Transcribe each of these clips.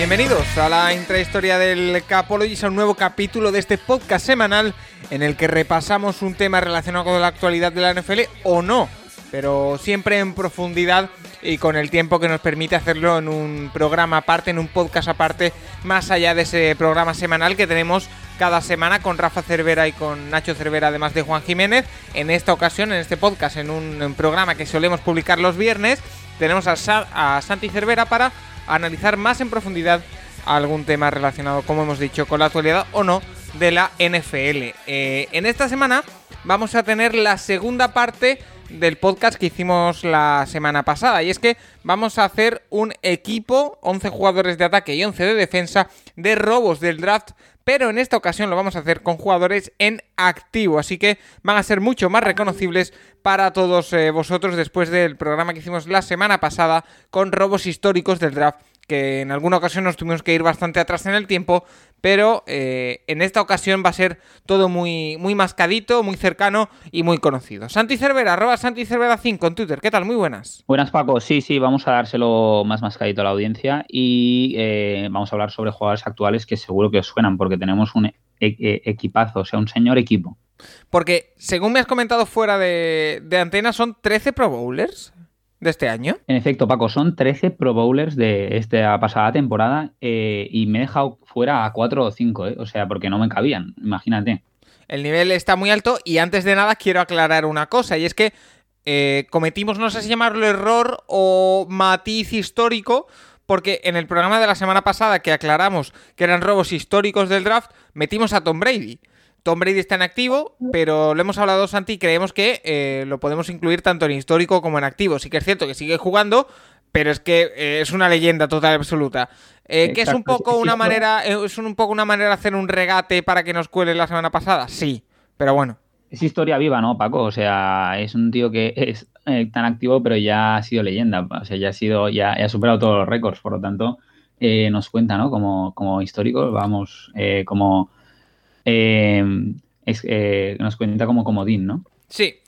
bienvenidos a la intrahistoria del Capologis, a un nuevo capítulo de este podcast semanal en el que repasamos un tema relacionado con la actualidad de la NFL o no, pero siempre en profundidad y con el tiempo que nos permite hacerlo en un programa aparte, en un podcast aparte, más allá de ese programa semanal que tenemos cada semana con Rafa Cervera y con Nacho Cervera, además de Juan Jiménez. En esta ocasión, en este podcast, en un, programa que solemos publicar los viernes, tenemos a, a Santi Cervera para analizar más en profundidad algún tema relacionado, como hemos dicho, con la actualidad o no de la NFL. Eh, en esta semana vamos a tener la segunda parte del podcast que hicimos la semana pasada. Y es que vamos a hacer un equipo, 11 jugadores de ataque y 11 de defensa, de robos del draft. Pero en esta ocasión lo vamos a hacer con jugadores en activo. Así que van a ser mucho más reconocibles para todos eh, vosotros después del programa que hicimos la semana pasada con robos históricos del draft que en alguna ocasión nos tuvimos que ir bastante atrás en el tiempo, pero eh, en esta ocasión va a ser todo muy, muy mascadito, muy cercano y muy conocido. Santi Cervera, arroba Santi Cervera 5 en Twitter. ¿Qué tal? Muy buenas. Buenas, Paco. Sí, sí, vamos a dárselo más mascadito a la audiencia y eh, vamos a hablar sobre jugadores actuales que seguro que os suenan porque tenemos un e-, e-, equipazo, o sea, un señor equipo. Porque, según me has comentado fuera de, de antena, son 13 Pro Bowlers de este año. En efecto, Paco, son 13 Pro Bowlers de esta pasada temporada eh, y me he dejado fuera a 4 o 5, eh, o sea, porque no me cabían, imagínate. El nivel está muy alto y antes de nada quiero aclarar una cosa y es que eh, cometimos, no sé si llamarlo error o matiz histórico, porque en el programa de la semana pasada que aclaramos que eran robos históricos del draft, metimos a Tom Brady. Tom Brady está en activo, pero lo hemos hablado, Santi, y creemos que eh, lo podemos incluir tanto en histórico como en activo. Sí que es cierto que sigue jugando, pero es que eh, es una leyenda total y absoluta. Eh, que es un poco una manera, es un poco una manera de hacer un regate para que nos cuele la semana pasada, sí, pero bueno. Es historia viva, ¿no, Paco? O sea, es un tío que es tan activo, pero ya ha sido leyenda. O sea, ya ha sido, ya, ha superado todos los récords, por lo tanto, nos cuenta, ¿no? Como, como histórico, vamos, como eh, eh, nos cuenta como comodín, ¿no? Sí.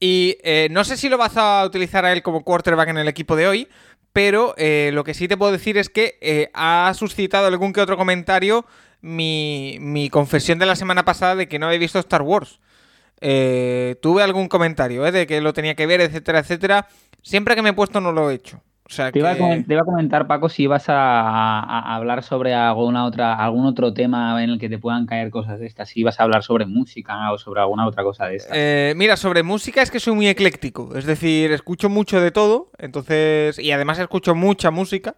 Y eh, no sé si lo vas a utilizar a él como quarterback en el equipo de hoy, pero lo que sí te puedo decir es que ha suscitado algún que otro comentario mi, confesión de la semana pasada de que no había visto Star Wars. tuve algún comentario de que lo tenía que ver, etcétera, etcétera. Siempre que me he puesto no lo he hecho te, iba a, comentar, Paco, si ibas a, hablar sobre alguna otra, algún otro tema en el que te puedan caer cosas de estas, si ibas a hablar sobre música o sobre alguna otra cosa de estas. Eh, mira, sobre música es que soy muy ecléctico, es decir, escucho mucho de todo, entonces, y además escucho mucha música.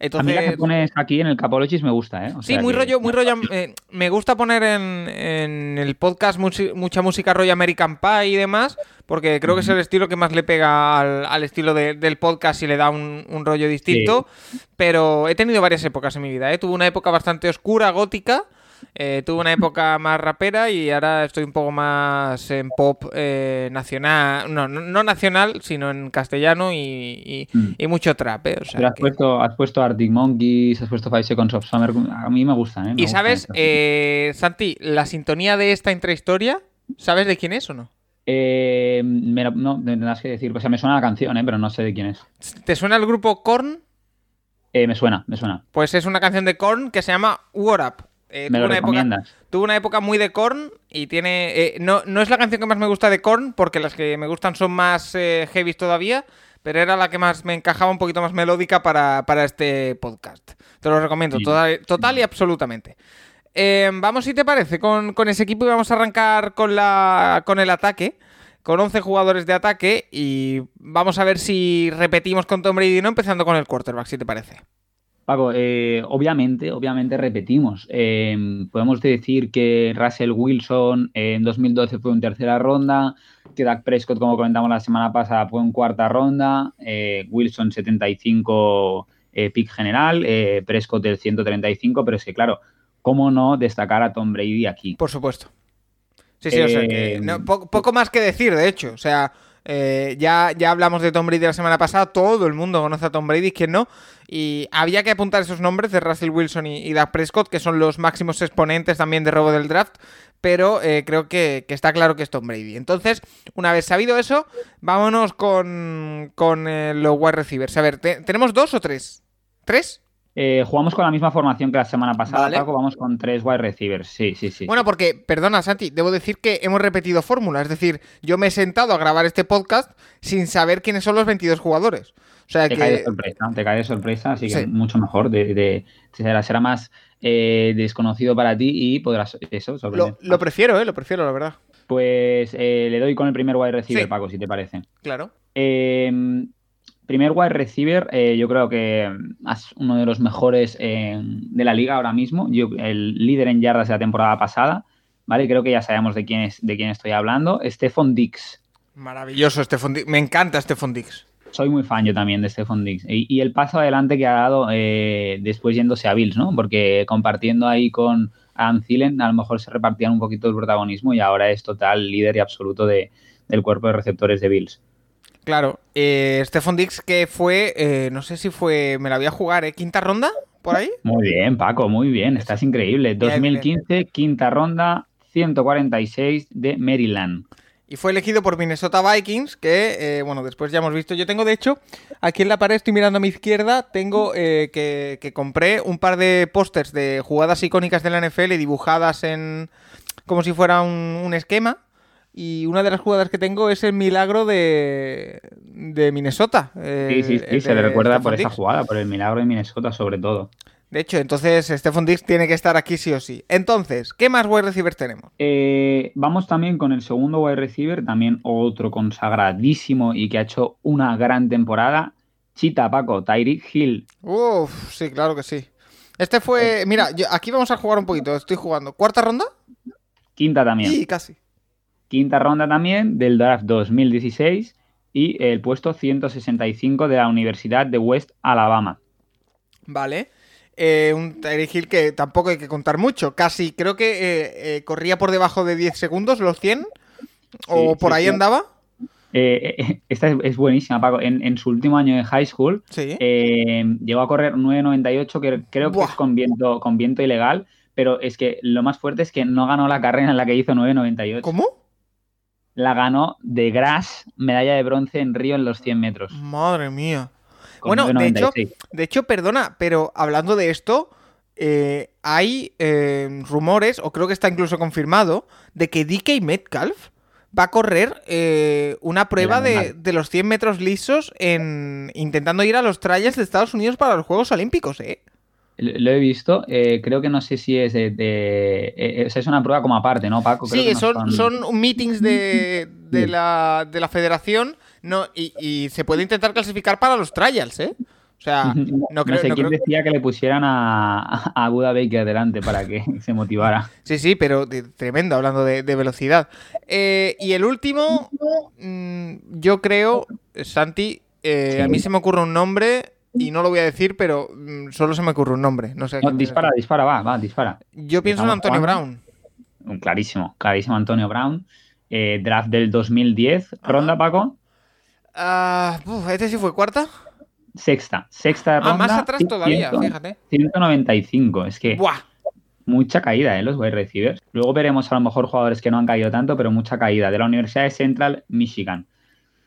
Entonces, a mí la que pones aquí en el me gusta, ¿eh? sí, muy rollo, muy rollo. Eh, me gusta poner en, el podcast mucha música rollo American Pie y demás, porque creo que es el estilo que más le pega al, estilo del podcast y le da un, rollo distinto. Pero he tenido varias épocas en mi vida, ¿eh? Tuve una época bastante oscura, gótica. Eh, tuve una época más rapera y ahora estoy un poco más en pop eh, nacional, no, no, nacional, sino en castellano y, mm. mucho trap. Eh, has, puesto, has puesto Arctic Monkeys, has puesto Five Seconds of Summer, a mí me gustan. ¿eh? y sabes, Santi, la sintonía de esta intrahistoria, ¿sabes de quién es o no? no, tendrás que decir, o sea, me suena la canción, pero no sé de quién es. ¿Te suena el grupo Korn? me suena, me suena. Pues es una canción de Korn que se llama What Up. Eh, ¿Me lo una época, tuvo una época muy de Korn y tiene... Eh, no, no, es la canción que más me gusta de Korn porque las que me gustan son más eh, heavy todavía, pero era la que más me encajaba un poquito más melódica para, este podcast. Te lo recomiendo total, y absolutamente. vamos, si te parece, con, ese equipo y vamos a arrancar con, la, con el ataque con 11 jugadores de ataque y vamos a ver si repetimos con Tom Brady, ¿no? Empezando con el quarterback, si te parece. Paco, eh, obviamente, obviamente repetimos. Em, podemos decir que Russell Wilson en 2012 fue en tercera ronda, que Dak Prescott, como comentamos la semana pasada, fue en cuarta ronda, eh, Wilson 75 eh, pick general, Prescott el 135, pero es que claro, ¿cómo no destacar a Tom Brady aquí? Por supuesto. Sí, sí, o sea que poco más que decir, de hecho. O sea, eh, ya, ya hablamos de Tom Brady la semana pasada, todo el mundo conoce a Tom Brady, ¿quién no? Y había que apuntar esos nombres de Russell Wilson y, y Dak Prescott, que son los máximos exponentes también de robo del draft, pero eh, creo que, está claro que es Tom Brady. Entonces, una vez sabido eso, vámonos con, con eh, los wide receivers. A ver, ¿tenemos dos o tres? ¿Tres? Eh, jugamos con la misma formación que la semana pasada, Vale. Paco. Vamos con tres wide receivers. Sí, sí, sí. Bueno, porque, perdona, Santi, debo decir que hemos repetido fórmula. Es decir, yo me he sentado a grabar este podcast sin saber quiénes son los 22 jugadores. O sea te cae de sorpresa, te cae de sorpresa, así que Sí. mucho mejor. De, de- será, será más eh, desconocido para ti y podrás eso. Lo, lo prefiero, ¿eh? Lo prefiero, la verdad. Pues eh, le doy con el primer wide receiver, Sí. Paco, si te parece. Claro. Eh, primer wide receiver, eh, yo creo que mm, es uno de los mejores eh, de la liga ahora mismo. Yo, el líder en yardas de la temporada pasada, ¿vale? Creo que ya sabemos de quién, es, de quién estoy hablando. Stephon Dix. Maravilloso, Stephon Dix. Me encanta Stephon Dix. Soy muy fan yo también de Stephon Dix. Y, y el paso adelante que ha dado eh, después yéndose a Bills, ¿no? Porque compartiendo ahí con Adam Thielen, a lo mejor se repartían un poquito el protagonismo y ahora es total líder y absoluto de- del cuerpo de receptores de Bills. Claro. Eh, Stephon Dix, que fue. eh, no sé si fue. Me la voy a jugar, ¿eh? ¿Quinta ronda? ¿Por ahí? Muy bien, Paco, muy bien, estás increíble. Bien, 2015, quinta ronda, 146 de Maryland. Y fue elegido por Minnesota Vikings, que, eh, bueno, después ya hemos visto. Yo tengo, de hecho, aquí en la pared, estoy mirando a mi izquierda, tengo eh, que, que compré un par de pósters de jugadas icónicas de la NFL dibujadas en. como si fuera un, un esquema. Y una de las jugadas que tengo es el milagro de, de Minnesota. eh, Sí, sí, sí, se le recuerda por esa jugada, por el milagro de Minnesota sobre todo. De hecho, entonces Stephon Diggs tiene que estar aquí sí o sí. Entonces, ¿qué más wide receivers tenemos? Eh, vamos también con el segundo wide receiver, también otro consagradísimo y que ha hecho una gran temporada. Chita, Paco, Tyreek Hill. Uf, sí, claro que sí. Este fue. Mira, yo- aquí vamos a jugar un poquito. Estoy jugando. ¿Cuarta ronda? Quinta también. Y casi. Quinta ronda también del draft 2016 y el puesto 165 de la Universidad de West Alabama. Vale. Eh, un Tyreek Hill que tampoco hay que contar mucho. Casi, creo que eh, eh, corría por debajo de 10 segundos, los 100. O Sí, por sí, ahí sí. andaba. Eh, esta es, es buenísima, Paco. En, en su último año de high school llegó a correr 9.98, que creo que es con viento, con viento ilegal, pero es que lo más fuerte es que no ganó la carrera en la que hizo 9.98. ¿Cómo? La ganó de Gras, medalla de bronce en Río en los 100 metros. Madre mía. Bueno, de hecho, 9.96. De hecho, perdona, pero hablando de esto, eh, hay eh, rumores, o creo que está incluso confirmado, de que DK Metcalf va a correr eh, una prueba de, de los 100 metros lisos en intentando ir a los trials de Estados Unidos para los Juegos Olímpicos, ¿eh? Lo he visto, eh, creo que no sé si es de... de- eh, sea, es una prueba como aparte, ¿no, Paco? Creo Sí, que no son, son meetings de, de, Sí. la, de la federación no, y, y se puede intentar clasificar para los trials, ¿eh? O sea, No, no creo, sé no quién creo- decía que le pusieran a, a Buda Baker delante para que se motivara. Sí, sí, pero de- tremendo hablando de, de velocidad. Eh, y el último, mm, yo creo, Santi, eh, Sí. a mí se me ocurre un nombre y no lo voy a decir, pero mm, solo se me ocurre un nombre. No sé. No, dispara, dispara, va, va, dispara. Yo pienso en Antonio jugando. Brown. Un Clarísimo, clarísimo Antonio Brown. Eh, draft del 2010. Ronda, Paco. Ah, uf, este sí fue cuarta. Sexta. Sexta Ah, ronda. más atrás todavía, 100, fíjate. 195. Es que Buah. mucha caída, ¿eh? Los wide receivers. Luego veremos a lo mejor jugadores que no han caído tanto, pero mucha caída. De la Universidad de Central Michigan.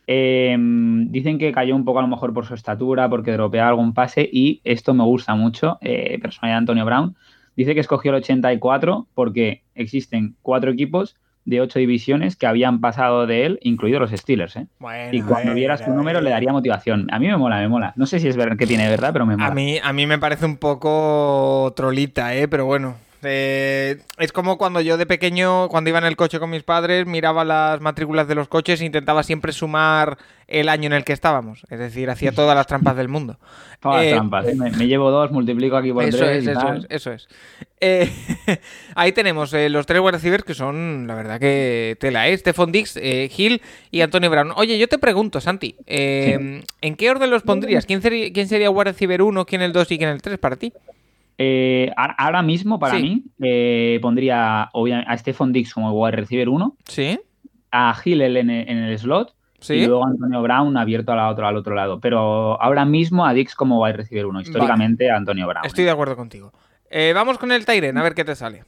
Eh, dicen que cayó un poco a lo mejor por su estatura, porque dropeaba algún pase, y esto me gusta mucho, eh, personalidad de Antonio Brown. Dice que escogió el 84 porque existen cuatro equipos de ocho divisiones que habían pasado de él, incluidos los Steelers. ¿eh? Bueno, Y cuando eh, viera su número le daría motivación. A mí me mola, me mola. No sé si es verdad que tiene verdad, pero me mola. A mí, a mí me parece un poco trolita, ¿eh? Pero bueno. Eh, es como cuando yo de pequeño, cuando iba en el coche con mis padres, miraba las matrículas de los coches e intentaba siempre sumar el año en el que estábamos. Es decir, hacía todas las trampas del mundo. Todas las eh, trampas. ¿eh? Me, me llevo dos, multiplico aquí por Eso tres es, y eso tal. es, eso es. Eh, ahí tenemos eh, los tres wide receivers que son, la verdad que tela, ¿eh? Stephon Dix, eh, Hill y Antonio Brown. Oye, yo te pregunto, Santi, eh, ¿en qué orden los pondrías? ¿Quién sería, quién sería wide receiver 1, quién el 2 y quién el 3 para ti? Eh, a- ahora mismo, para Sí. mí, eh, pondría a Stephon Dix como wide receiver 1, ¿Sí? a Hill en, el- en el slot ¿Sí? y luego a Antonio Brown abierto al otro, al otro lado. Pero ahora mismo a Dix como wide receiver 1. Históricamente a Antonio Brown. Estoy de acuerdo contigo. Eh, vamos con el Tyren, a ver qué te sale.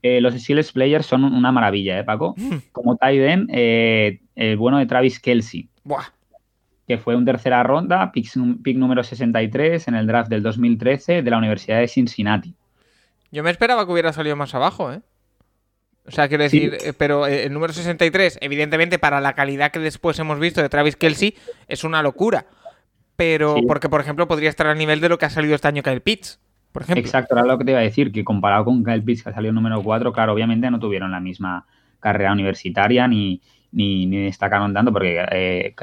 Eh, los Steelers players son una maravilla, ¿eh, Paco? Como tight end, eh, el bueno de Travis Kelsey. Buah. Que fue un tercera ronda, pick, pick número 63 en el draft del 2013 de la Universidad de Cincinnati. Yo me esperaba que hubiera salido más abajo, ¿eh? O sea, quiero decir, eh, pero eh, el número 63, evidentemente, para la calidad que después hemos visto de Travis Kelsey, es una locura. Pero, porque, por ejemplo, podría estar al nivel de lo que ha salido este año Kyle Pitts, por ejemplo. Exacto, era lo que te iba a decir, que comparado con Kyle Pitts, que ha salido número 4, claro, obviamente no tuvieron la misma carrera universitaria ni, ni, ni destacaron tanto, porque eh,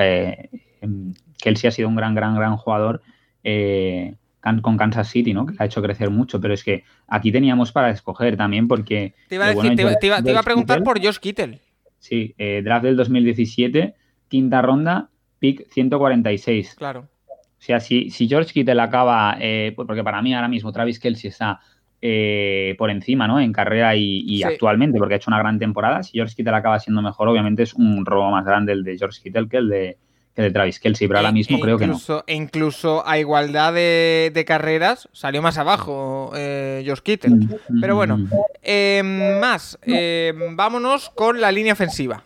Kelsey ha sido un gran, gran, gran jugador. Eh, con Kansas City, ¿no? Que ha hecho crecer mucho, pero es que aquí teníamos para escoger también porque... Te iba a, preguntar por Josh Kittle. Sí, eh, draft del 2017, quinta ronda, pick 146. Claro. O sea, si, si George Kittle acaba, eh, pues porque para mí ahora mismo Travis Kelsey está eh, por encima, ¿no? En carrera y, actualmente, porque ha hecho una gran temporada. Si George Kittle acaba siendo mejor, obviamente es un robo más grande el de George Kittle que el de, que de Travis Kelsey, pero ahora e mismo creo que no. Incluso a igualdad de, carreras salió más abajo eh, Josh Kittle. Mm, pero bueno, mm. em, más, em, vámonos con la línea ofensiva.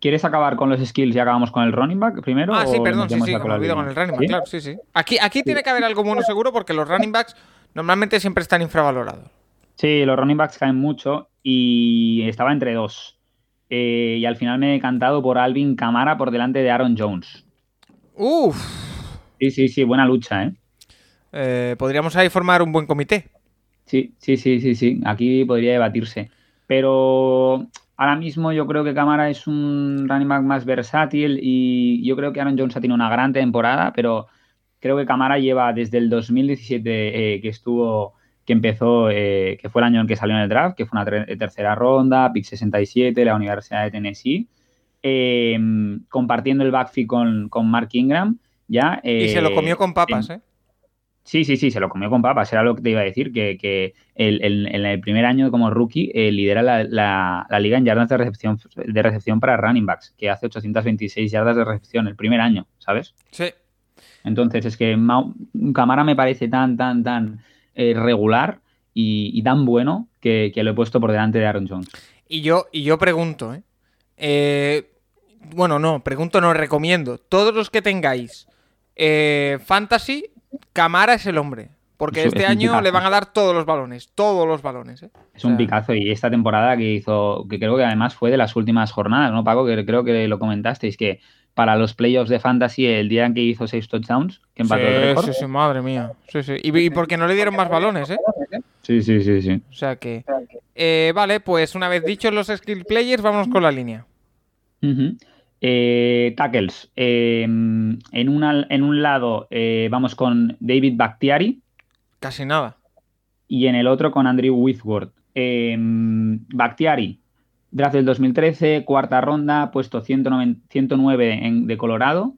¿Quieres acabar con los skills y acabamos con el running back primero? Ah, sí, perdón, sí, sí, con el running back, claro, sí, sí. Aquí, aquí tiene que haber algo bueno seguro porque los running backs normalmente siempre están infravalorados. Sí, los running backs caen mucho y estaba entre dos. Eh, y al final me he decantado por Alvin Camara por delante de Aaron Jones. Uf. Sí, sí, sí, buena lucha, ¿eh? ¿eh? podríamos ahí formar un buen comité. Sí, sí, sí, sí, sí. Aquí podría debatirse. Pero ahora mismo yo creo que Camara es un running back más versátil y yo creo que Aaron Jones ha tenido una gran temporada, pero creo que Camara lleva desde el 2017 eh, que estuvo que empezó, eh, que fue el año en que salió en el draft, que fue una tercera ronda, pick 67, la Universidad de Tennessee, eh, compartiendo el backfield con, con Mark Ingram. Ya, y se lo eh, comió con papas, ¿eh? Sí, sí, sí, se lo comió con papas. Era lo que te iba a decir, que, en el primer año como rookie lidera la, liga en yardas de recepción, de recepción para running backs, que hace 826 yardas de recepción el primer año, ¿sabes? Sí. Entonces, es que Camara me parece tan, tan, tan eh, regular y, tan bueno que, lo he puesto por delante de Aaron Jones. Y yo, y yo pregunto, ¿eh? ¿eh? bueno, no, pregunto, no, recomiendo. Todos los que tengáis eh, Fantasy, Camara es el hombre. Porque este año le van a dar todos los balones, todos los balones. ¿eh? Es un picazo y esta temporada que hizo, que creo que además fue de las últimas jornadas, ¿no, Paco? Que creo que lo comentasteis, que para los playoffs de Fantasy el día en que hizo seis touchdowns, que empató sí, el récord. Sí, sí, madre mía. Sí, sí. Y, porque no le dieron más balones, ¿eh? Sí, sí, sí, sí. O sea que... Eh, vale, pues una vez dichos los skill players, vamos con la línea. Eh, tackles. Eh, en, en un lado vamos con David Bakhtiari. Casi nada. Y en el otro con Andrew Whitworth. Bakhtiari, Draft del 2013, cuarta ronda, puesto 109, en, de Colorado.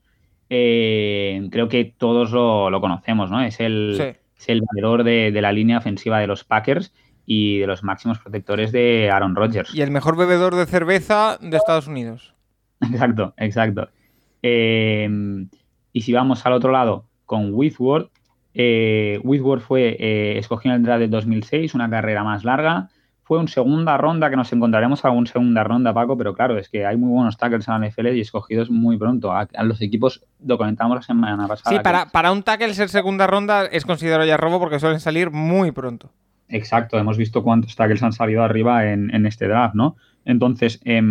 Eh, creo que todos lo, conocemos, ¿no? Es el, el valedor de, la línea ofensiva de los Packers y de los máximos protectores de Aaron Rodgers. Y el mejor bebedor de cerveza de Estados Unidos. Exacto, exacto. Eh, y si vamos al otro lado con Whitworth, eh, Whitworth fue escogido en el draft del 2006, una carrera más larga fue un segunda ronda, que nos encontraremos a un segunda ronda, Paco, pero claro, es que hay muy buenos tackles en la NFL y escogidos muy pronto. A, los equipos, lo comentamos la semana pasada. Sí, para, para un tackle ser segunda ronda es considerado ya robo porque suelen salir muy pronto. Exacto, hemos visto cuántos tackles han salido arriba en, este draft, ¿no? Entonces, eh,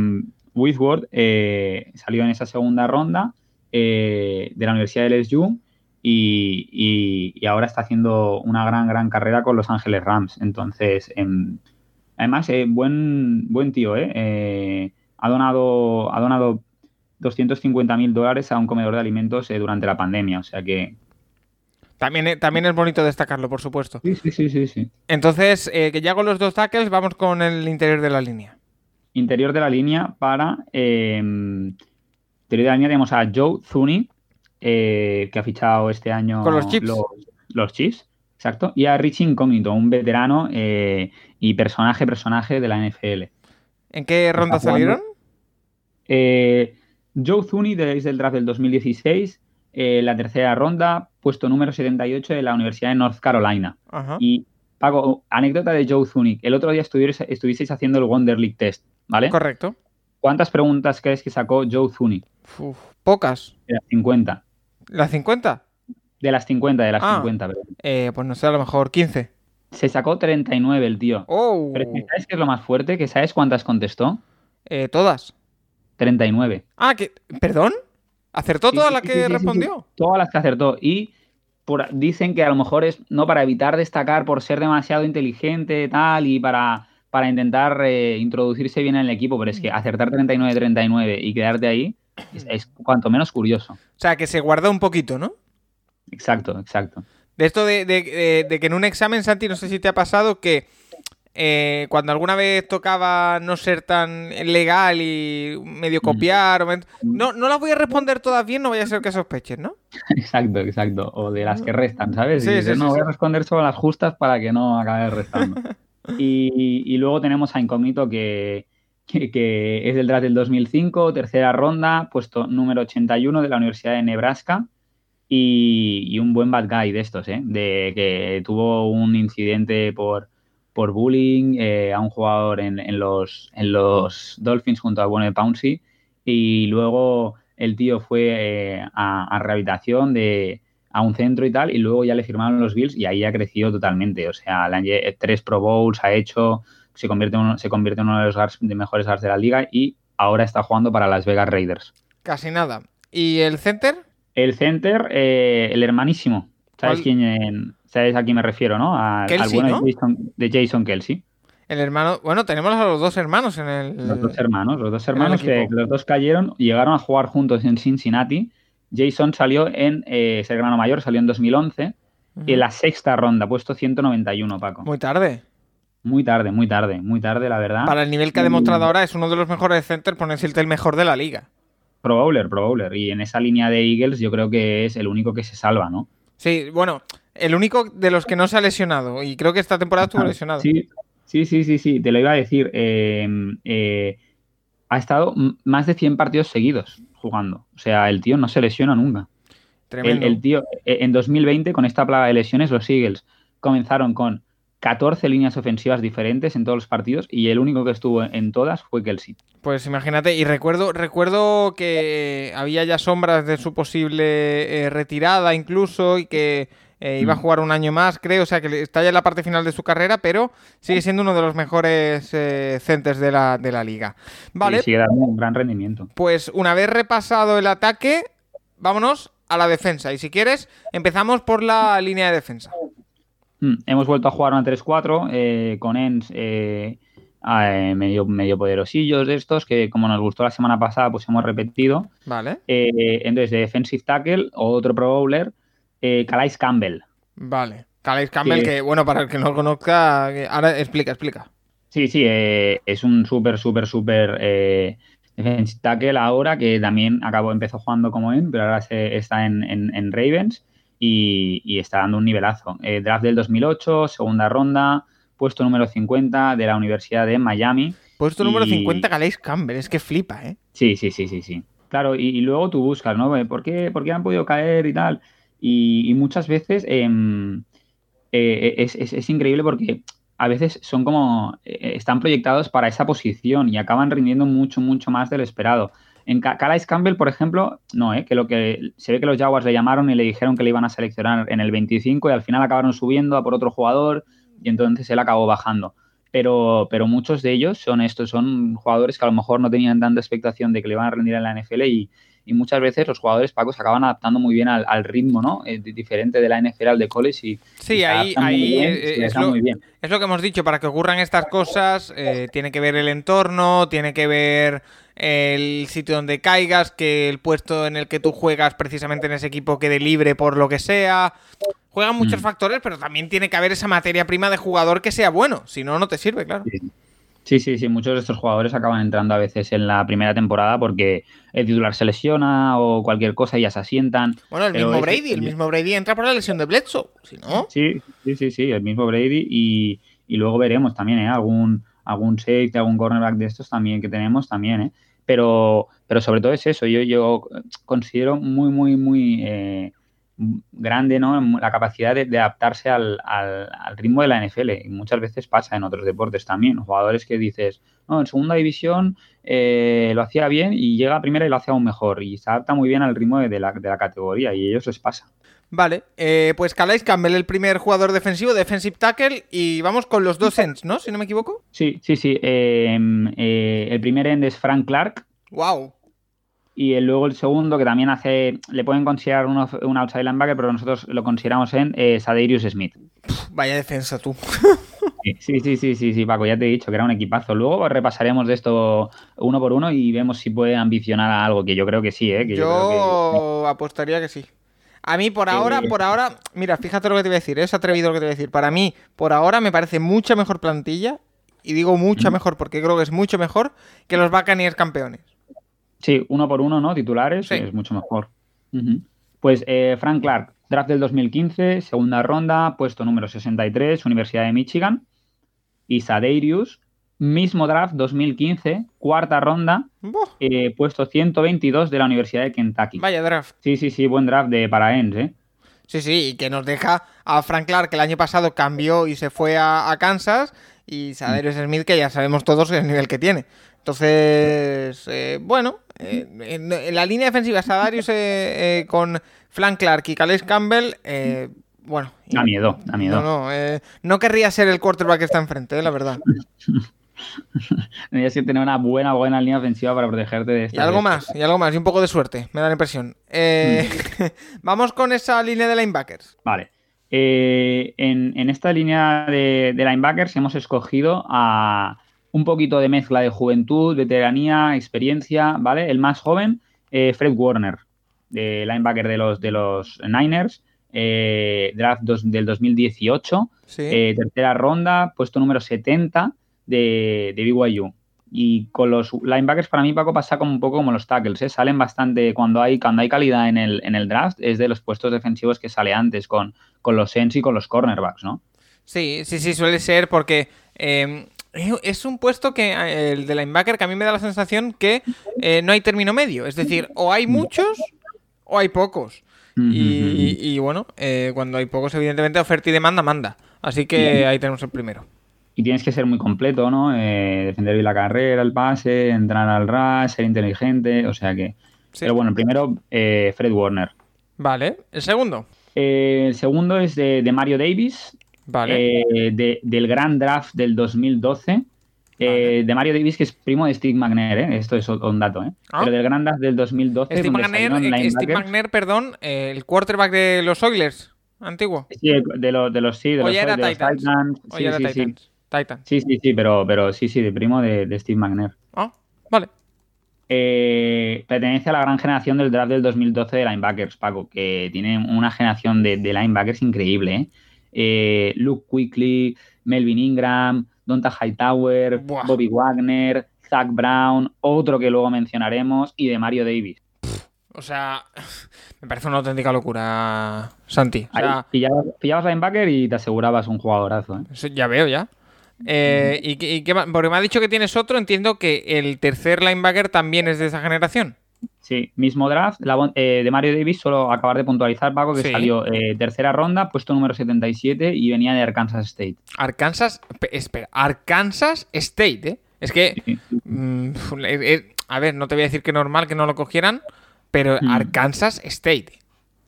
Whitworth eh, salió en esa segunda ronda eh, de la Universidad de LSU y, y, ahora está haciendo una gran, gran carrera con Los Ángeles Rams. Entonces, em, Además, eh, buen, buen tío, ¿eh? ¿eh? ha donado, ha donado 250 mil dólares a un comedor de alimentos eh, durante la pandemia, o sea que... También, también es bonito destacarlo, por supuesto. Sí, sí, sí, sí. Entonces, que ya con los dos tackles, vamos con el interior de la línea. Interior de la línea para... Em, interior de la línea tenemos a Joe Zuni, que ha fichado este año... Con los chips. Los, chips, exacto. Y a Rich Incógnito, un veterano y personaje, personaje de la NFL. ¿En qué ronda salieron? Eh, Joe Zuni desde el draft del 2016, eh, la tercera ronda, puesto número 78 de la Universidad de North Carolina. Y Pago, anécdota de Joe Zuni. El otro día estuvisteis haciendo el Wonder League Test, ¿vale? Correcto. ¿Cuántas preguntas crees que sacó Joe Zuni? pocas. Las 50. ¿Las 50? De las 50, de las Ah. 50, perdón. Eh, pues no sé, a lo mejor 15. Se sacó 39 el tío. ¡Oh! Pero ¿sabes qué es lo más fuerte? ¿Que sabes cuántas contestó? Eh, todas. 39. Ah, que. ¿Perdón? ¿Acertó Sí, todas sí, las que sí, respondió? Todas las que acertó. Y por- dicen que a lo mejor es no para evitar destacar por ser demasiado inteligente tal y para, para intentar eh, introducirse bien en el equipo, pero es que acertar 39-39 y quedarte ahí es, es cuanto menos curioso. O sea, que se guardó un poquito, ¿no? Exacto, exacto. De esto de, de- de- de que en un examen, Santi, no sé si te ha pasado que eh, cuando alguna vez tocaba no ser tan legal y medio copiar, o no, no las voy a responder todas bien, no vaya a ser que sospeches, ¿no? Exacto, exacto. O de las que restan, ¿sabes? Sí, y dices, sí, no, voy a responder solo las justas para que no acabe restando. y, y luego tenemos a Incógnito que, que, que es del draft del 2005, tercera ronda, puesto número 81 de la Universidad de Nebraska. Y, un buen bad guy de estos, ¿eh? De que tuvo un incidente por, por bullying eh, a un jugador en, en los, en los Dolphins junto a Bonnie Pouncey. Y luego el tío fue eh, a, a rehabilitación de, a un centro y tal, y luego ya le firmaron los Bills y ahí ha crecido totalmente. O sea, tres Pro Bowls ha hecho, se convierte en uno, se convierte en uno de los de mejores guards de la liga y ahora está jugando para las Vegas Raiders. Casi nada. ¿Y el center? El center, eh, el hermanísimo. ¿Sabes quién? eh, ¿Sabes a quién me refiero, no? A- al bueno ¿no? de, Jason, de Jason Kelsey. El hermano. Bueno, tenemos a los dos hermanos en el. Los dos hermanos, los dos hermanos que, los dos cayeron y llegaron a jugar juntos en Cincinnati. Jason salió en, eh, es el hermano mayor, salió en 2011 Ujú. y en la sexta ronda, puesto 191, Paco. Muy, Muy tarde. tarde, muy tarde, muy tarde, la verdad. Para el nivel que ha Y- demostrado ahora, es uno de los mejores centers, decirte el mejor de la liga. Pro Bowler, Pro Bowler. Y en esa línea de Eagles yo creo que es el único que se salva, ¿no? Sí, bueno, el único de los que no se ha lesionado. Y creo que esta temporada estuvo lesionado. Sí, sí, sí, sí, sí, te lo iba a decir. eh, eh, ha estado más de 100 partidos seguidos jugando. O sea, el tío no se lesiona nunca. Tremendo. el tío, eh, en 2020, con esta plaga de lesiones, los Eagles comenzaron con 14 líneas ofensivas diferentes en todos los partidos y el único que estuvo en todas fue Kelsey. Pues imagínate, y recuerdo, recuerdo que había ya sombras de su posible eh, retirada incluso y que eh, iba a Mm. jugar un año más, creo, o sea que está ya en la parte final de su carrera, pero sigue siendo uno de los mejores eh, centers de la, de la liga. Vale, Y sigue dando un gran rendimiento. pues una vez repasado el ataque, vámonos a la defensa. Y si quieres, empezamos por la línea de defensa. Mm, Hemos vuelto a jugar una 3-4 eh, con Ens eh, eh, medio, medio poderosillos de estos que como nos gustó la semana pasada pues hemos repetido. Vale, entonces de defensive tackle, otro pro bowler, Calais Campbell. vale. Calais Campbell, Que- que bueno, para el que no lo conozca, ahora explica, explica. Sí, sí, eh, es un súper, súper, súper eh, defensive tackle ahora que también acabó, empezó jugando como en, pero ahora se, está en, en- en Ravens y, y está dando un nivelazo. Eh, draft del 2008, segunda ronda, puesto número 50 de la Universidad de Miami. Puesto número Y- 50, Calais Campbell, es que flipa, ¿eh? Sí, sí, sí, sí, sí. Claro, y, y luego tú buscas, ¿no? Eh, ¿Por qué, por qué han podido caer y tal? Y, muchas veces em, eh, es, es- es increíble porque a veces son como, están proyectados para esa posición y acaban rindiendo mucho, mucho más del esperado. En Ca- Calais Campbell, por ejemplo, no, ¿eh? Que lo que se ve que los Jaguars le llamaron y le dijeron que le iban a seleccionar en el 25 y al final acabaron subiendo a por otro jugador y entonces él acabó bajando pero, pero muchos de ellos son estos, son jugadores que a lo mejor no tenían tanta expectación de que le iban a rendir en la NFL y, y muchas veces los jugadores pacos se acaban adaptando muy bien al, al ritmo, ¿no? Eh, di- diferente de la NFL al de college y, Sí, y ahí, ahí bien, eh, es, lo, muy bien. es lo que hemos dicho, para que ocurran estas cosas eh, tiene que ver el entorno, tiene que ver el sitio donde caigas, que el puesto en el que tú juegas precisamente en ese equipo quede libre por lo que sea. Juegan muchos Mm. factores, pero también tiene que haber esa materia prima de jugador que sea bueno, si no, no te sirve, claro. Sí, sí, sí, muchos de estos jugadores acaban entrando a veces en la primera temporada porque el titular se lesiona o cualquier cosa y ya se asientan. Bueno, el mismo Brady, el mismo Brady entra por la lesión de Bledsoe, si no... Sí, sí, sí, sí, el mismo Brady y, y luego veremos también, ¿eh? Algún, algún safety, algún cornerback de estos también que tenemos también, ¿eh? Pero, pero sobre todo es eso, yo, yo considero muy, muy, muy eh, grande, ¿no? La capacidad de, adaptarse al, ritmo de la NFL. Y muchas veces pasa en otros deportes también. Jugadores que dices, no, en segunda división eh, lo hacía bien y llega a primera y lo hace aún mejor. Y se adapta muy bien al ritmo de la, categoría y ellos les pasa. Vale, eh, pues Calais Campbell, el primer jugador defensivo, defensive tackle, y vamos con los dos ends, ¿no? Si no me equivoco. Sí, sí, sí. Eh, el primer end es Frank Clark. Wow. Y luego el segundo, que también hace, le pueden considerar un outside linebacker, pero nosotros lo consideramos en eh, Sadarius Smith. vaya defensa tú. sí, sí, sí, sí, sí, Paco, ya te he dicho que era un equipazo. Luego repasaremos de esto uno por uno y vemos si puede ambicionar a algo, que yo creo que sí, ¿eh? yo, apostaría que sí. A mí por ahora, por ahora, mira, fíjate lo que te voy a decir, es atrevido lo que te voy a decir. Para mí, por ahora me parece mucha mejor plantilla, y digo mucha mejor porque creo que es mucho mejor que los Buccaneers campeones. Sí, uno por uno, ¿no? Titulares, es mucho mejor. Pues eh, Frank Clark, draft del 2015, segunda ronda, puesto número 63, Universidad de Michigan. Y Sadeirius, mismo draft 2015, cuarta ronda, eh, puesto 122 de la Universidad de Kentucky. Vaya draft. Sí, sí, sí, buen draft de para ¿eh? Sí, sí, y que nos deja a Frank Clark, que el año pasado cambió y se fue a, Kansas, y Sadeirius Smith, que ya sabemos todos el nivel que tiene. Entonces, eh, bueno, eh, en, la línea defensiva Sadarius eh, eh, con Frank Clark y Calais Campbell, bueno. Da miedo, da miedo. No, no, no querría ser el quarterback que está enfrente, la verdad. Tendrías que tener una buena, buena línea ofensiva para protegerte de esto. Y algo más, y algo más, y un poco de suerte, me da la impresión. Mm. vamos con esa línea de linebackers. Vale. en, en, esta línea de, de linebackers hemos escogido a un poquito de mezcla de juventud, veteranía, experiencia, ¿vale? El más joven, eh, Fred Warner, de linebacker de los, de los Niners, eh, draft del 2018, eh, tercera ronda, puesto número 70 de, de BYU. Y con los linebackers, para mí, Paco, pasa como un poco como los tackles, ¿eh? salen bastante, cuando hay, cuando hay calidad en el, en el draft, es de los puestos defensivos que sale antes, con, con los ends y con los cornerbacks, ¿no? Sí, sí, sí, suele ser porque es un puesto que eh, el de linebacker que a mí me da la sensación que eh, no hay término medio. Es decir, o hay muchos o hay pocos. Y, bueno, eh, cuando hay pocos, evidentemente, oferta y demanda manda. Así que ahí tenemos el primero. Y tienes que ser muy completo, ¿no? defender bien la carrera, el pase, entrar al rush, ser inteligente. O sea que. Pero bueno, el primero, Fred Warner. Vale. ¿El segundo? el segundo es de Mario Davis, Vale. Eh, del gran draft del 2012. Eh, de Mario Davis, que es primo de Steve McNair, ¿eh? esto es un dato, ¿eh? Ah. pero del gran draft del 2012. Steve, McNair, perdón, el quarterback de los Oilers, antiguo. Sí, de, los, de los, sí, de los, era Titans. Sí, era sí, Titans. Sí. sí, sí, pero, pero sí, sí, de primo de, Steve McNair. Ah, vale. pertenece a la gran generación del draft del 2012 de linebackers, Paco, que tiene una generación de, de linebackers increíble, ¿eh? Eh, Luke Quickly, Melvin Ingram, Donta Hightower, Bobby Wagner, Zach Brown, otro que luego mencionaremos, y de Mario Davis. O sea, me parece una auténtica locura, Santi. pillabas, pillabas, linebacker y te asegurabas un jugadorazo. ¿eh? ya veo, ya. Eh, y, porque me ha dicho que tienes otro, entiendo que el tercer linebacker también es de esa generación. Sí, mismo draft eh, de Mario Davis, solo acabar de puntualizar, Paco, que salió eh, tercera ronda, puesto número 77 y venía de Arkansas State. Arkansas, espera, Arkansas State, ¿eh? Es que, mm, a ver, no te voy a decir que normal que no lo cogieran, pero mm. Arkansas State.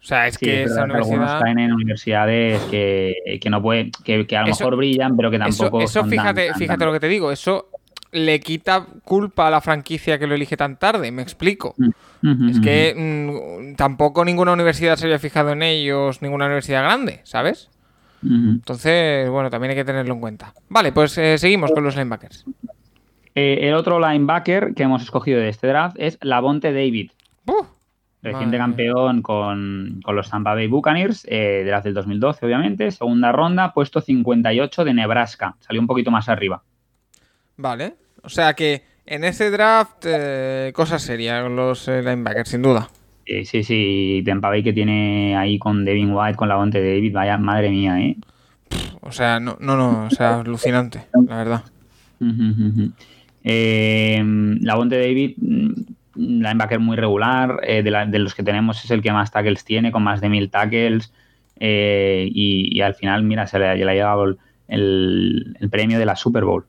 O sea, es que esa universidad... están en universidades que, no puede, que, a lo mejor brillan, pero que tampoco. Eso, fíjate, fíjate lo que te digo, eso le quita culpa a la franquicia que lo elige tan tarde, me explico. Mm. es que mm, tampoco ninguna universidad se había fijado en ellos, ninguna universidad grande, ¿sabes? Entonces, bueno, también hay que tenerlo en cuenta. Vale, pues eh, seguimos con los linebackers. Eh, el otro linebacker que hemos escogido de este draft es Lavonte David. Reciente campeón con, los Tampa Bay Buccaneers, eh, draft del 2012, obviamente. Segunda ronda, puesto 58 de Nebraska. Salió un poquito más arriba. Vale. O sea que en ese draft, eh, cosa seria los eh, linebackers, sin duda. Sí, sí, sí. Tampa Bay que tiene ahí con Devin White, con la Bonte David, vaya madre mía, ¿eh? O sea, no, no, no, o sea, alucinante, la verdad. eh, la Bonte David, mm, linebacker muy regular, de, de, los que tenemos es el que más tackles tiene, con más de mil tackles. Y, al final, mira, se le, ha llegado el, premio de la Super Bowl.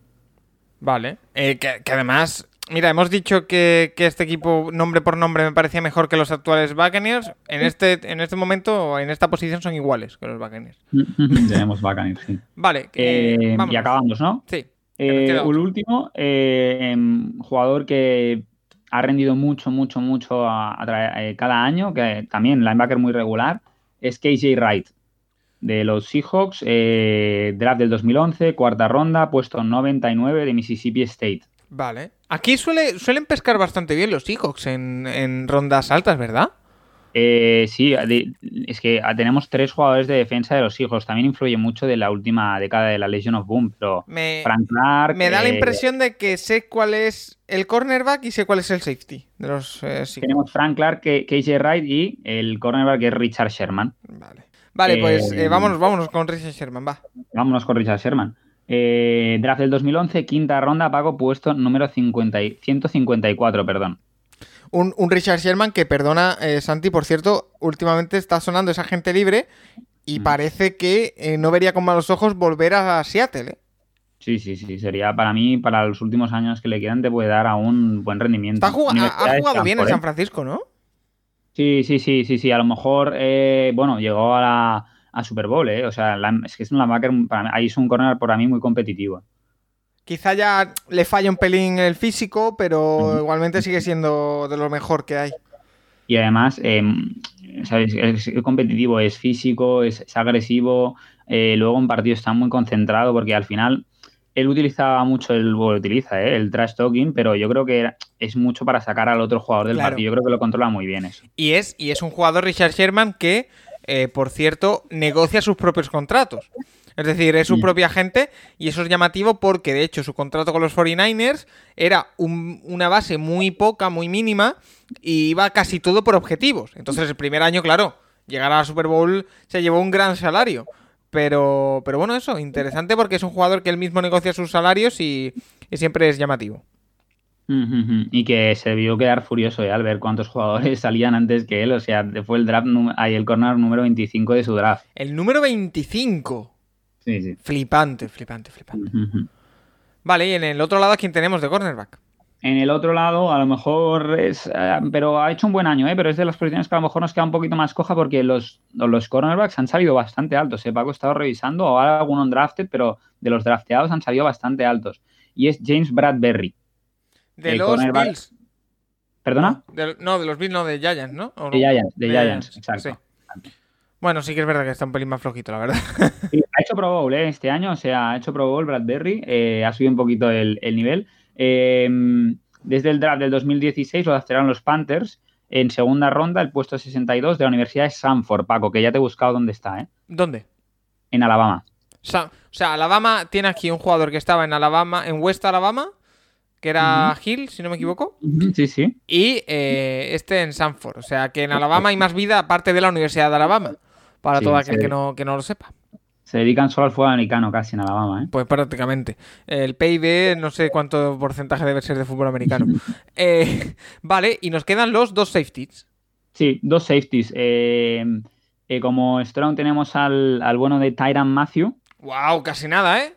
Vale, que, que, además Mira, hemos dicho que, este equipo, nombre por nombre, me parecía mejor que los actuales Buccaneers. En este, en este momento, en esta posición, son iguales que los Buccaneers. Tenemos Buccaneers, sí. Vale, eh, y acabamos, ¿no? Sí. Eh, el último, eh, jugador que ha rendido mucho, mucho, mucho cada año, que también linebacker muy regular, es KJ Wright, de los Seahawks, draft del 2011, cuarta ronda, puesto 99 de Mississippi State. Vale. Aquí suele, suelen pescar bastante bien los Seahawks en, rondas altas, ¿verdad? Eh, sí, es que tenemos tres jugadores de defensa de los Seahawks. También influye mucho de la última década de la Legion of Boom, pero me, Me da la eh, impresión de que sé cuál es el cornerback y sé cuál es el safety de los eh, Tenemos Frank Clark, KJ Wright y el cornerback es Richard Sherman. Vale. Vale, pues vámonos, vámonos con Richard Sherman, va. Vámonos con Richard Sherman. Eh, draft del 2011, quinta ronda, pago puesto número 50 154, perdón. Un, Richard Sherman que, perdona, eh, Santi, por cierto, últimamente está sonando esa gente libre y mm. parece que eh, no vería con malos ojos volver a Seattle. Sí, sí, sí. Sería para mí, para los últimos años que le quedan, te puede dar a un buen rendimiento. ha, jugado bien en San Francisco, ¿no? Sí, sí, sí, sí, sí. A lo mejor, bueno, llegó a la a Super Bowl, ¿eh? O sea, es que es un linebacker, ahí es un corner para mí muy competitivo. Quizá ya le falla un pelín el físico, pero igualmente sigue siendo de lo mejor que hay. Y además, em, Es, competitivo, es físico, es, agresivo. Eh, luego en partido está muy concentrado porque al final él utilizaba mucho el utiliza, ¿eh? el trash talking, pero yo creo que es mucho para sacar al otro jugador del partido. Yo creo que lo controla muy bien eso. Y es, y es un jugador, Richard Sherman, que eh, por cierto, negocia sus propios contratos. Es decir, es su propia gente y eso es llamativo porque, de hecho, su contrato con los 49ers era una base muy poca, muy mínima y iba casi todo por objetivos. Entonces, el primer año, claro, llegar a la Super Bowl se llevó un gran salario. Pero, pero bueno, eso, interesante porque es un jugador que él mismo negocia sus salarios y siempre es llamativo. Y que se vio quedar furioso eh, al ver cuántos jugadores salían antes que él. O sea, fue el draft, ahí el corner número 25 de su draft. El número 25. Sí, sí. Flipante, flipante, flipante. Vale, y en el otro lado, ¿a quién tenemos de cornerback? En el otro lado, a lo mejor es. Eh, pero ha hecho un buen año, ¿eh? Pero es de las posiciones que a lo mejor nos queda un poquito más coja porque los, los cornerbacks han salido bastante altos. ¿eh? Paco he estado revisando, ahora algunos drafted, pero de los drafteados han salido bastante altos. Y es James Bradbury. De los Bills. ¿Perdona? no, de los Bills, no, de Giants, ¿no? De Giants, de, Giants, exacto. Bueno, sí que es verdad que está un pelín más flojito, la verdad. ha hecho Pro Bowl ¿eh? este año, o sea, ha hecho Pro Bowl Bradbury, eh, ha subido un poquito el, nivel. Em, desde el draft del 2016 lo draftaron los Panthers en segunda ronda, el puesto 62 de la Universidad de Sanford, Paco, que ya te he buscado dónde está, ¿eh? ¿Dónde? En Alabama. o sea, Alabama tiene aquí un jugador que estaba en Alabama, en West Alabama, que era Hill, si no me equivoco. Sí, sí. Y eh, este en Sanford. O sea que en Alabama hay más vida aparte de la Universidad de Alabama. Para todo aquel que, no, que no lo sepa. Se dedican solo al fútbol americano casi en Alabama, ¿eh? Pues prácticamente. El PIB no sé cuánto porcentaje debe ser de fútbol americano. Eh, vale, y nos quedan los dos safeties. Sí, dos safeties. Eh, como Strong tenemos al, al bueno de Tyran Matthew. Wow, casi nada, ¿eh?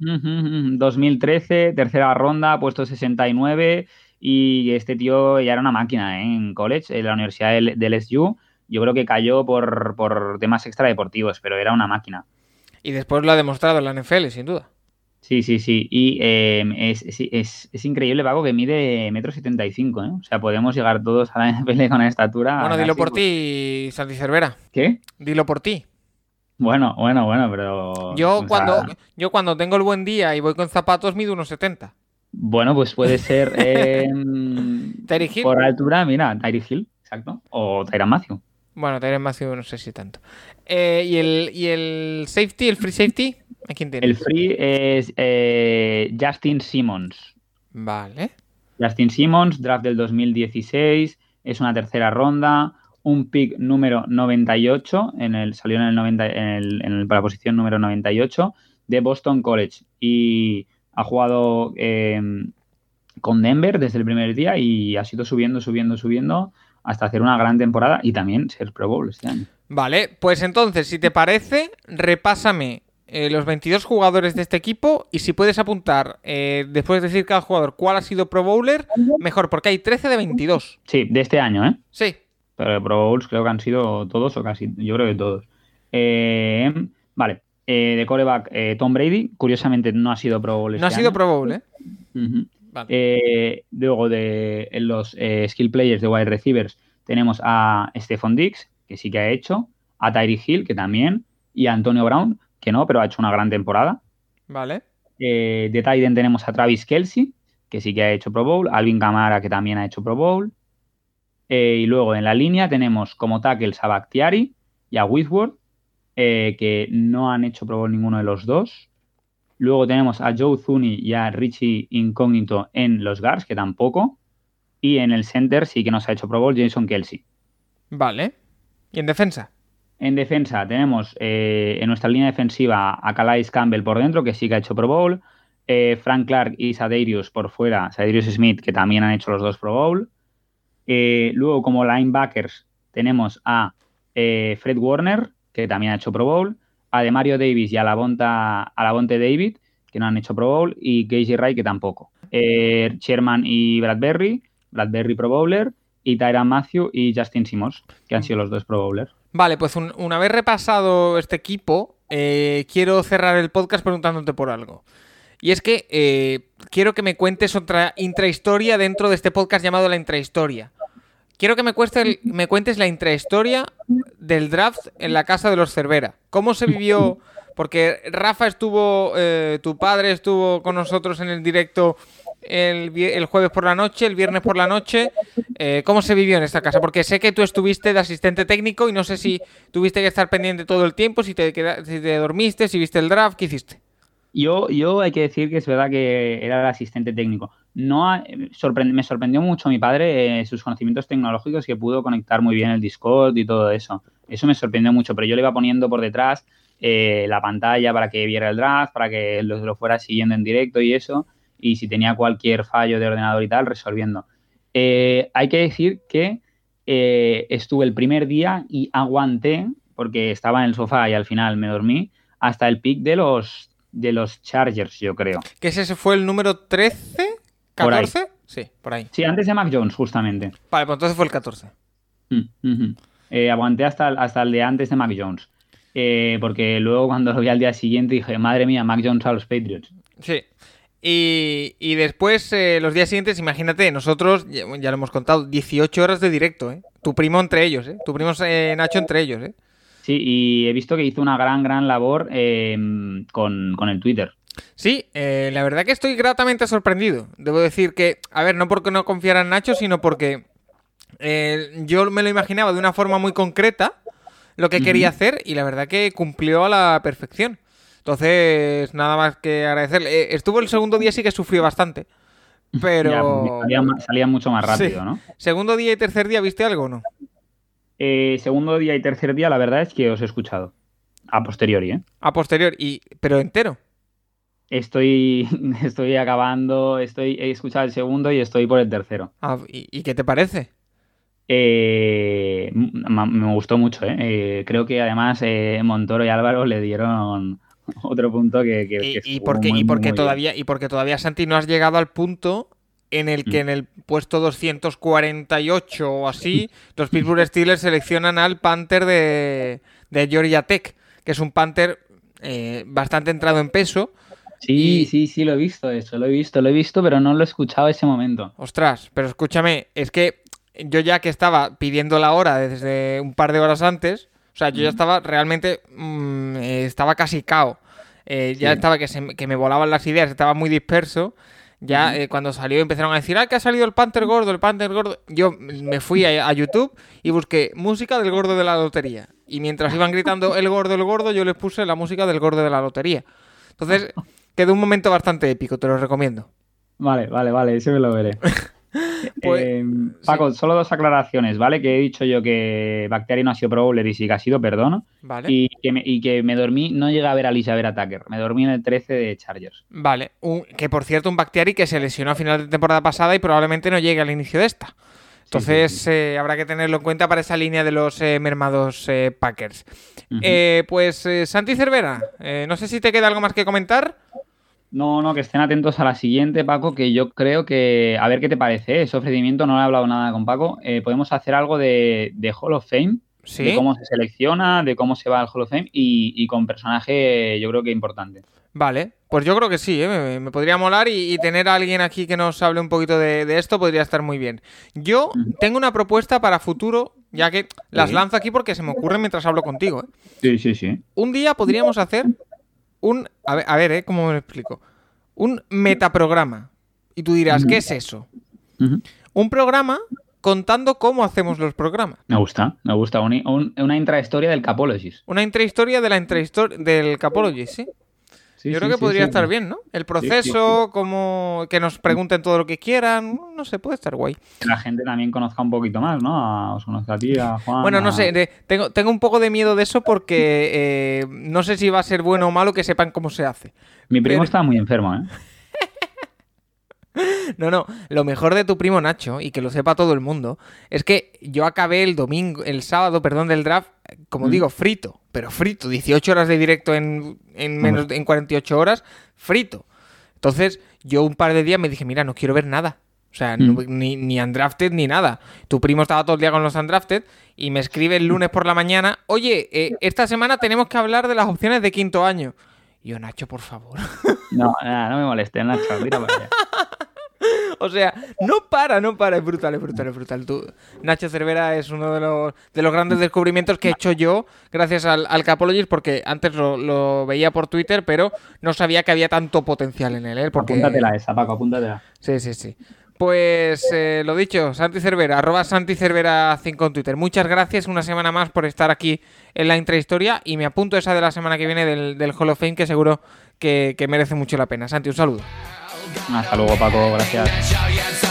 2013, uh. tercera ronda, puesto 69. Y este tío ya era una máquina ¿eh? en college, en la Universidad del, SU. Yo creo que cayó por, por temas extradeportivos, pero era una máquina. Y después lo ha demostrado en la NFL, sin duda. Sí, sí, sí. Y em, es, es, es, increíble, Paco, que mide metro setenta y cinco, ¿eh? O sea, podemos llegar todos a la NFL con la estatura. Bueno, dilo por ti, Santi Cervera. ¿Qué? Dilo por ti. Bueno, bueno, bueno, pero. Yo cuando, yo cuando tengo el buen día y voy con zapatos mido unos 70. Bueno, pues puede ser. Eh, Hill. Por altura, mira, Tyree Hill, exacto. O Tyron Matthew. Bueno, Tyron Matthew no sé si tanto. Eh, ¿y, el, ¿Y el safety, el free safety? ¿A quién tiene? El free es eh, Justin Simmons. Vale. Justin Simmons, draft del 2016. Es una tercera ronda un pick número 98, en el, salió en el 90, en, el, en la posición número 98 de Boston College y ha jugado em, con Denver desde el primer día y ha sido subiendo, subiendo, subiendo hasta hacer una gran temporada y también ser Pro Bowl este año. Vale, pues entonces, si te parece, repásame eh, los 22 jugadores de este equipo y si puedes apuntar, eh, después de decir cada jugador cuál ha sido Pro Bowler, mejor, porque hay 13 de 22. Sí, de este año, ¿eh? Sí. Pero de Pro Bowls creo que han sido todos o casi, yo creo que todos. Eh, vale, de coreback Tom Brady, curiosamente no ha sido Pro Bowl. no ha este sido año. Pro Bowl, ¿eh? Luego de en los skill players de wide receivers tenemos a Stephon Dix, que sí que ha hecho, a Tyree Hill, que también, y a Antonio Brown, que no, pero ha hecho una gran temporada. Vale. Eh, de Tiden tenemos a Travis Kelsey, que sí que ha hecho Pro Bowl, Alvin Kamara, que también ha hecho Pro Bowl. Eh, y luego en la línea tenemos como tackles a Bakhtiari y a Whitworth, eh, que no han hecho Pro Bowl ninguno de los dos. Luego tenemos a Joe Zuni y a Richie Incognito en los guards, que tampoco. Y en el center sí que nos ha hecho Pro Bowl Jason Kelsey. Vale. ¿Y en defensa? En defensa tenemos eh, en nuestra línea defensiva a Calais Campbell por dentro, que sí que ha hecho Pro Bowl. Eh, Frank Clark y Sadarius por fuera, Sadarius Smith, que también han hecho los dos Pro Bowl. Eh, luego, como linebackers, tenemos a Fred Warner, que también ha hecho Pro Bowl. A Demario Davis y a la Bonte David, que no han hecho Pro Bowl. Y Casey Wright, que tampoco. Sherman y Bradbury, Bradbury Pro Bowler. Y Tyra Matthew y Justin Simmons, que han sido los dos Pro Bowlers. Vale, pues un, una vez repasado este equipo, eh, quiero cerrar el podcast preguntándote por algo. Y es que eh, quiero que me cuentes otra intrahistoria dentro de este podcast llamado La Intrahistoria. Quiero que me, cueste me cuentes la intrahistoria del draft en la casa de los Cervera. ¿Cómo se vivió? Porque Rafa estuvo, eh, tu padre estuvo con nosotros en el directo el, jueves por la noche, el viernes por la noche. Eh, ¿Cómo se vivió en esta casa? Porque sé que tú estuviste de asistente técnico y no sé si tuviste que estar pendiente todo el tiempo, si te, si te dormiste, si viste el draft, ¿qué hiciste? Yo, yo hay que decir que es verdad que era el asistente técnico. No sorprend me sorprendió mucho mi padre eh, sus conocimientos tecnológicos que pudo conectar muy bien el Discord y todo eso. Eso me sorprendió mucho, pero yo le iba poniendo por detrás eh, la pantalla para que viera el draft, para que lo, lo fuera siguiendo en directo y eso y si tenía cualquier fallo de ordenador y tal, resolviendo. Eh, hay que decir que eh, estuve el primer día y aguanté, porque estaba en el sofá y al final me dormí, hasta el pick de los, de los Chargers, yo creo. ¿Que ese fue el número 13? ¿14? Sí, por ahí. Sí, antes de Mac Jones, justamente. Vale, pues entonces fue el 14. Mm -hmm. Eh, aguanté hasta, hasta el de antes de Mac Jones. Eh, porque luego cuando lo vi al día siguiente dije, madre mía, Mac Jones a los Patriots. Sí. Y, y después, eh, los días siguientes, imagínate, nosotros, ya, ya, lo hemos contado, 18 horas de directo, ¿eh? Tu primo entre ellos, ¿eh? Tu primo eh, Nacho entre ellos, ¿eh? Sí, y he visto que hizo una gran, gran labor eh, con, con, el Twitter. Sí, la verdad que estoy gratamente sorprendido. Debo decir que, a ver, no porque no confiara en Nacho, sino porque eh, yo me lo imaginaba de una forma muy concreta lo que quería uh -huh. hacer y la verdad que cumplió a la perfección. Entonces, nada más que agradecerle. Eh, estuvo el segundo día, sí que sufrió bastante. Pero. Ya, salía, salía, mucho más rápido, sí. ¿no? ¿Segundo día y tercer día viste algo o no? Eh, segundo día y tercer día, la verdad es que os he escuchado. A posteriori, ¿eh? A posteriori, y, pero entero. Estoy, estoy acabando, estoy, he escuchado el segundo y estoy por el tercero. Ah, ¿y, ¿y, qué te parece? Eh, me gustó mucho, ¿eh? eh creo que además eh, Montoro y Álvaro le dieron otro punto que, que, y, que y, porque, muy, y porque muy todavía bien. y porque todavía Santi no has llegado al punto en el que mm. en el puesto 248 o así los Pittsburgh Steelers seleccionan al Panther de, de Georgia Tech que es un Panther eh, bastante entrado en peso Sí, y... sí, sí, lo he visto eso, lo he visto, lo he visto, pero no lo he escuchado ese momento. Ostras, pero escúchame, es que yo ya que estaba pidiendo la hora desde un par de horas antes, o sea, yo ya estaba realmente, mmm, estaba casi cao. Eh, ya sí. estaba que, se, que, me volaban las ideas, estaba muy disperso. Ya eh, cuando salió empezaron a decir, ah, que ha salido el Panther gordo, el Panther gordo. Yo me fui a, a, YouTube y busqué música del gordo de la lotería. Y mientras iban gritando el gordo, el gordo, yo les puse la música del gordo de la lotería. Entonces, quedó un momento bastante épico, te lo recomiendo. Vale, vale, vale, ese me lo veré. Pues, Eh, Paco, solo dos aclaraciones, ¿vale? Que he dicho yo que Bacteria no ha sido Pro Bowler y sí que ha sido, perdón. Vale. Y, que me, y que me dormí, no llegué a ver a Alicia Vera Tucker, me dormí en el 13 de Chargers. Vale, un- que por cierto, un Bactiari que se lesionó a final de temporada pasada y probablemente no llegue al inicio de esta. Entonces eh, habrá que tenerlo en cuenta para esa línea de los eh, mermados eh, Packers. Pues Santi Cervera, no sé si te queda algo más que comentar. No, no, que estén atentos a la siguiente, Paco, que yo creo que, a ver qué te parece, ¿eh? ese ofrecimiento, no he hablado nada con Paco, eh, podemos hacer algo de, de Hall of Fame, Sí. de cómo se selecciona, de cómo se va al Hall of Fame y, y con personaje yo creo que importante. Vale, pues yo creo que sí, ¿eh? me, me podría molar y, y tener a alguien aquí que nos hable un poquito de, de esto podría estar muy bien. Yo tengo una propuesta para futuro, ya que las lanzo aquí porque se me ocurren mientras hablo contigo. ¿eh? Sí, sí, sí. Un día podríamos hacer un... A ver, a ver ¿eh? ¿Cómo me lo explico? Un metaprograma. Y tú dirás. ¿qué es eso? Un programa contando cómo hacemos los programas. Me gusta, me gusta. Un- un- una intrahistoria del Capologist. Una intrahistoria de la intrahistoria del Capology, ¿sí? Sí, Yo sí, creo que sí, podría sí. estar bien, ¿no? El proceso, como que nos pregunten todo lo que quieran, no sé, puede estar guay. Que la gente también conozca un poquito más, ¿no? A- os conozca a ti, a Juan. Bueno, no a- sé, de- tengo, tengo un poco de miedo de eso porque eh, no sé si va a ser bueno o malo que sepan cómo se hace. Mi primo pero- está muy enfermo, ¿eh? No, no, lo mejor de tu primo Nacho, y que lo sepa todo el mundo, es que yo acabé el domingo, el sábado, perdón, del draft, como Mm. digo, frito, pero frito, 18 horas de directo en, en menos en 48 horas, frito. Entonces, yo un par de días me dije, mira, no quiero ver nada. O sea, no- Mm. ni, ni undrafted ni nada. Tu primo estaba todo el día con los undrafted y me escribe el lunes por la mañana, oye, eh, esta semana tenemos que hablar de las opciones de quinto año. Y yo, Nacho, por favor. No, nada, no me molestes, Nacho. Mira para allá. O sea, no para, no para. Es brutal, es brutal, es brutal. Tú- Nacho Cervera es uno de los, de los grandes descubrimientos que he hecho yo gracias al, al Capologist, porque antes lo, lo veía por Twitter, pero no sabía que había tanto potencial en él. ¿eh? Porque... Apúntatela esa, Paco, apúntatela. Sí, sí, sí. Pues eh, lo dicho, Santi Cervera, arroba Santi Cervera 5 en Twitter. Muchas gracias una semana más por estar aquí en la intrahistoria y me apunto esa de la semana que viene del, del Hall of Fame que seguro que, que merece mucho la pena. Santi, un saludo. Hasta luego, Paco, gracias.